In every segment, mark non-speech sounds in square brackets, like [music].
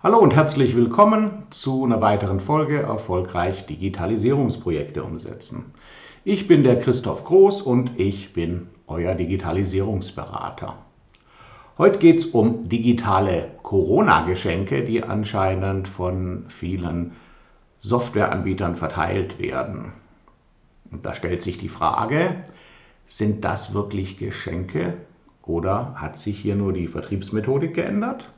Hallo und herzlich willkommen zu einer weiteren Folge Erfolgreich Digitalisierungsprojekte umsetzen. Ich bin der Christoph Groß und ich bin euer Digitalisierungsberater. Heute geht es um digitale Corona-Geschenke, die anscheinend von vielen Softwareanbietern verteilt werden. Und da stellt sich die Frage, sind das wirklich Geschenke oder hat sich hier nur die Vertriebsmethodik geändert?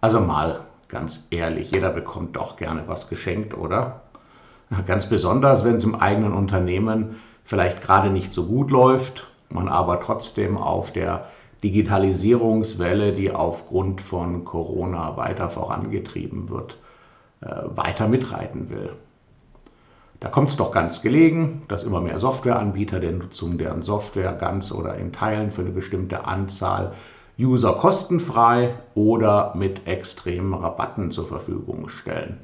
Also mal Ganz ehrlich, jeder bekommt doch gerne was geschenkt, oder? Ganz besonders, wenn es im eigenen Unternehmen vielleicht gerade nicht so gut läuft, man aber trotzdem auf der Digitalisierungswelle, die aufgrund von Corona weiter vorangetrieben wird, äh, weiter mitreiten will. Da kommt es doch ganz gelegen, dass immer mehr Softwareanbieter der Nutzung deren Software ganz oder in Teilen für eine bestimmte Anzahl User kostenfrei oder mit extremen Rabatten zur Verfügung stellen.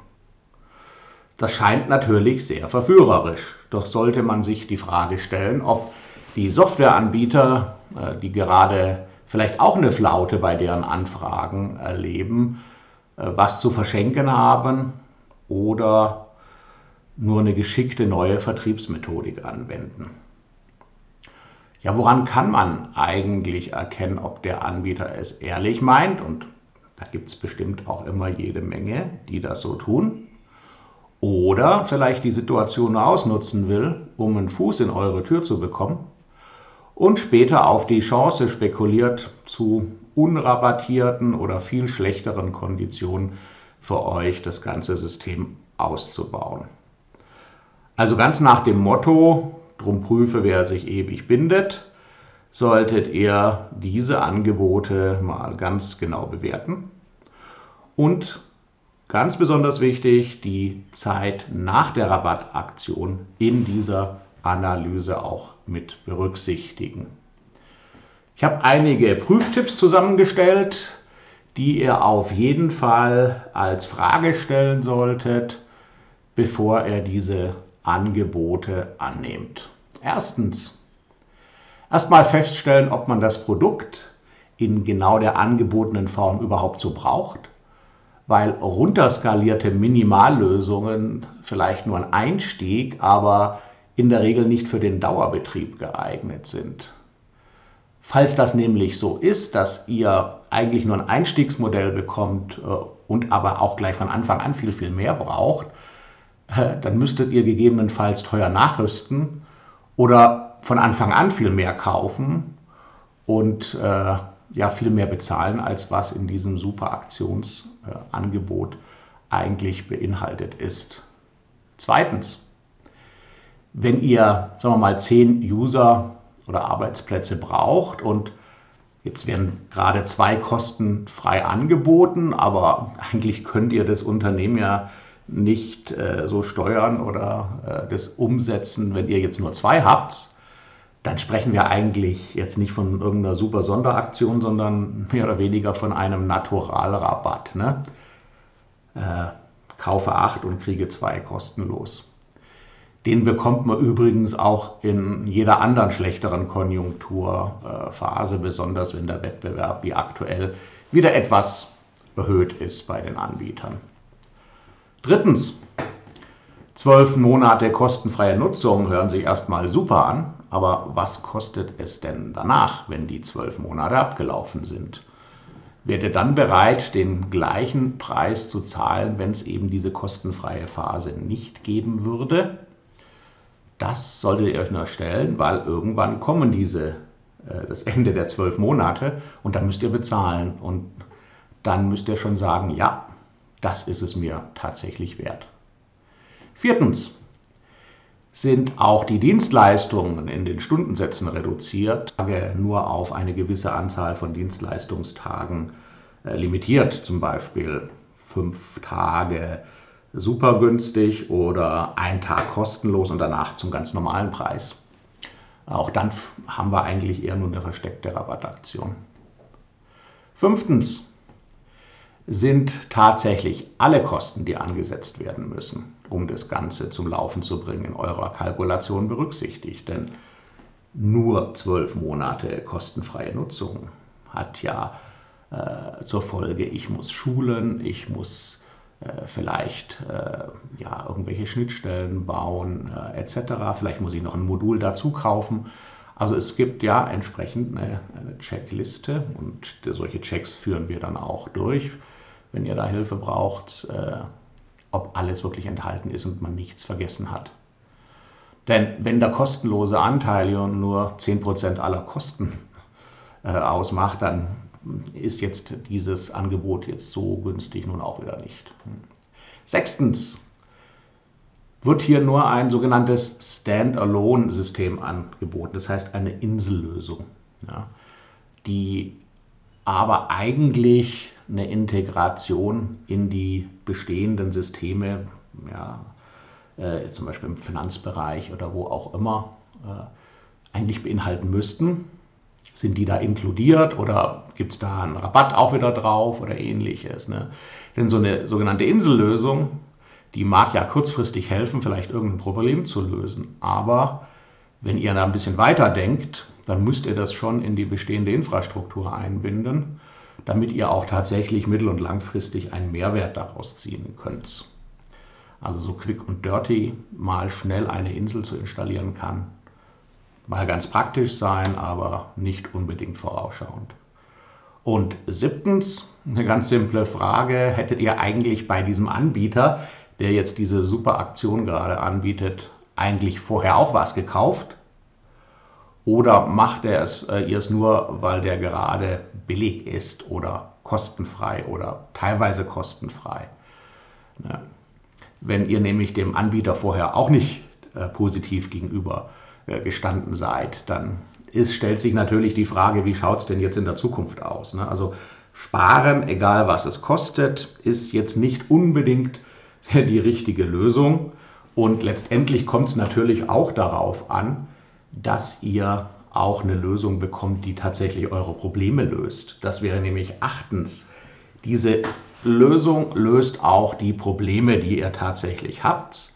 Das scheint natürlich sehr verführerisch. Doch sollte man sich die Frage stellen, ob die Softwareanbieter, äh, die gerade vielleicht auch eine Flaute bei deren Anfragen erleben, äh, was zu verschenken haben oder nur eine geschickte neue Vertriebsmethodik anwenden. Ja, woran kann man eigentlich erkennen, ob der Anbieter es ehrlich meint? Und da gibt es bestimmt auch immer jede Menge, die das so tun. Oder vielleicht die Situation ausnutzen will, um einen Fuß in eure Tür zu bekommen und später auf die Chance spekuliert, zu unrabattierten oder viel schlechteren Konditionen für euch das ganze System auszubauen. Also ganz nach dem Motto, drum prüfe, wer sich ewig bindet, solltet ihr diese Angebote mal ganz genau bewerten. Und ganz besonders wichtig, die Zeit nach der Rabattaktion in dieser Analyse auch mit berücksichtigen. Ich habe einige Prüftipps zusammengestellt, die ihr auf jeden Fall als Frage stellen solltet, bevor ihr diese Angebote annehmt. Erstens, erstmal feststellen, ob man das Produkt in genau der angebotenen Form überhaupt so braucht, weil runterskalierte Minimallösungen vielleicht nur ein Einstieg, aber in der Regel nicht für den Dauerbetrieb geeignet sind. Falls das nämlich so ist, dass ihr eigentlich nur ein Einstiegsmodell bekommt äh, und aber auch gleich von Anfang an viel, viel mehr braucht, dann müsstet ihr gegebenenfalls teuer nachrüsten oder von Anfang an viel mehr kaufen und äh, ja viel mehr bezahlen, als was in diesem super Aktionsangebot äh, eigentlich beinhaltet ist. Zweitens, wenn ihr, sagen wir mal, zehn User oder Arbeitsplätze braucht und jetzt werden gerade zwei kostenfrei angeboten, aber [laughs] eigentlich könnt ihr das Unternehmen ja nicht äh, so steuern oder äh, das umsetzen, wenn ihr jetzt nur zwei habt, dann sprechen wir eigentlich jetzt nicht von irgendeiner super Sonderaktion, sondern mehr oder weniger von einem Naturalrabatt. Ne? Äh, kaufe acht und kriege zwei kostenlos. Den bekommt man übrigens auch in jeder anderen schlechteren Konjunkturphase, besonders wenn der Wettbewerb wie aktuell wieder etwas erhöht ist bei den Anbietern. Drittens, zwölf Monate kostenfreie Nutzung hören sich erstmal super an, aber was kostet es denn danach, wenn die zwölf Monate abgelaufen sind? Ihr dann bereit, den gleichen Preis zu zahlen, wenn es eben diese kostenfreie Phase nicht geben würde? Das solltet ihr euch nur stellen, weil irgendwann kommen diese, äh, das Ende der zwölf Monate und dann müsst ihr bezahlen und dann müsst ihr schon sagen, ja, das ist es mir tatsächlich wert. Viertens sind auch die Dienstleistungen in den Stundensätzen reduziert, nur auf eine gewisse Anzahl von Dienstleistungstagen äh, limitiert, zum Beispiel fünf Tage super günstig oder ein Tag kostenlos und danach zum ganz normalen Preis. Auch dann haben wir eigentlich eher nur eine versteckte Rabattaktion. Fünftens, sind tatsächlich alle Kosten, die angesetzt werden müssen, um das Ganze zum Laufen zu bringen, in eurer Kalkulation berücksichtigt. Denn nur zwölf Monate kostenfreie Nutzung hat ja äh, zur Folge, ich muss schulen, ich muss äh, vielleicht äh, ja, irgendwelche Schnittstellen bauen äh, etc. Vielleicht muss ich noch ein Modul dazu kaufen. Also es gibt ja entsprechend eine, eine Checkliste und solche Checks führen wir dann auch durch, wenn ihr da Hilfe braucht, äh, ob alles wirklich enthalten ist und man nichts vergessen hat. Denn wenn der kostenlose Anteil nur 10% aller Kosten äh, ausmacht, dann ist jetzt dieses Angebot jetzt so günstig nun auch wieder nicht. Sechstens wird hier nur ein sogenanntes Standalone-System angeboten, das heißt eine Insellösung, ja, die aber eigentlich eine Integration in die bestehenden Systeme, ja, äh, zum Beispiel im Finanzbereich oder wo auch immer, äh, eigentlich beinhalten müssten. Sind die da inkludiert oder gibt es da einen Rabatt auch wieder drauf oder ähnliches? Ne? Denn so eine sogenannte Insellösung, die mag ja kurzfristig helfen, vielleicht irgendein Problem zu lösen. Aber wenn ihr da ein bisschen weiter denkt, dann müsst ihr das schon in die bestehende Infrastruktur einbinden, damit ihr auch tatsächlich mittel- und langfristig einen Mehrwert daraus ziehen könnt. Also so quick und dirty mal schnell eine Insel zu installieren kann, mal ganz praktisch sein, aber nicht unbedingt vorausschauend. Und siebtens, eine ganz simple Frage, hättet ihr eigentlich bei diesem Anbieter, der jetzt diese super Aktion gerade anbietet, eigentlich vorher auch was gekauft? Oder macht er es, äh, ihr es nur, weil der gerade billig ist oder kostenfrei oder teilweise kostenfrei? Ja. Wenn ihr nämlich dem Anbieter vorher auch nicht äh, positiv gegenüber äh, gestanden seid, dann ist, stellt sich natürlich die Frage, wie schaut es denn jetzt in der Zukunft aus? Ne? Also sparen, egal was es kostet, ist jetzt nicht unbedingt [laughs] die richtige Lösung. Und letztendlich kommt es natürlich auch darauf an, dass ihr auch eine Lösung bekommt, die tatsächlich eure Probleme löst. Das wäre nämlich achtens. Diese Lösung löst auch die Probleme, die ihr tatsächlich habt.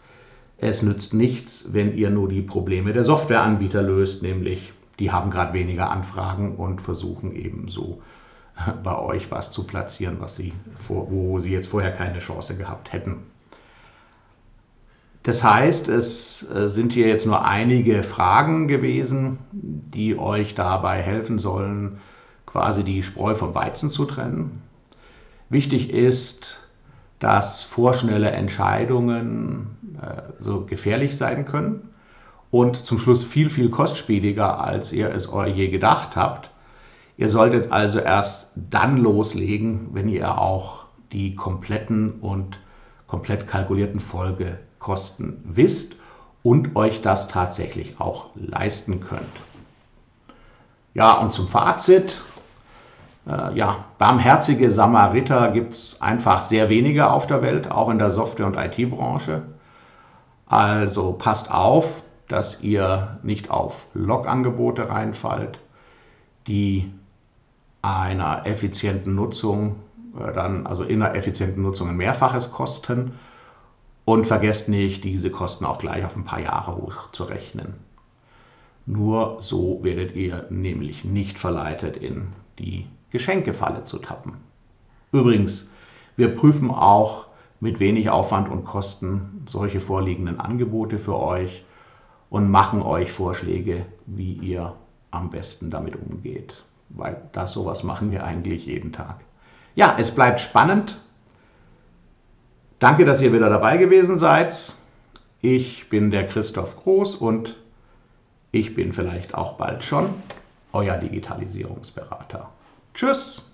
Es nützt nichts, wenn ihr nur die Probleme der Softwareanbieter löst, nämlich die haben gerade weniger Anfragen und versuchen eben so äh, bei euch was zu platzieren, was sie wo sie jetzt vorher keine Chance gehabt hätten. Das heißt, es äh, sind hier jetzt nur einige Fragen gewesen, die euch dabei helfen sollen, quasi die Spreu vom Weizen zu trennen. Wichtig ist, dass vorschnelle Entscheidungen äh, so gefährlich sein können und zum Schluss viel, viel kostspieliger, als ihr es euch je gedacht habt. Ihr solltet also erst dann loslegen, wenn ihr auch die kompletten und komplett kalkulierten Folgekosten wisst und euch das tatsächlich auch leisten könnt. Ja, und zum Fazit. Äh, ja, barmherzige Samariter gibt es einfach sehr wenige auf der Welt, auch in der Software- und IT-Branche. Also passt auf, dass ihr nicht auf Log-Angebote reinfallt, die einer effizienten Nutzung äh, dann, also in einer effizienten Nutzung ein Mehrfaches kosten. Und vergesst nicht, diese Kosten auch gleich auf ein paar Jahre hochzurechnen. Nur so werdet ihr nämlich nicht verleitet, in die Geschenkefalle zu tappen. Übrigens, wir prüfen auch mit wenig Aufwand und Kosten solche vorliegenden Angebote für euch und machen euch Vorschläge, wie ihr am besten damit umgeht. Weil das sowas machen wir eigentlich jeden Tag. Ja, es bleibt spannend. Danke, dass ihr wieder dabei gewesen seid. Ich bin der Christoph Groß und ich bin vielleicht auch bald schon euer Digitalisierungsberater. Tschüss!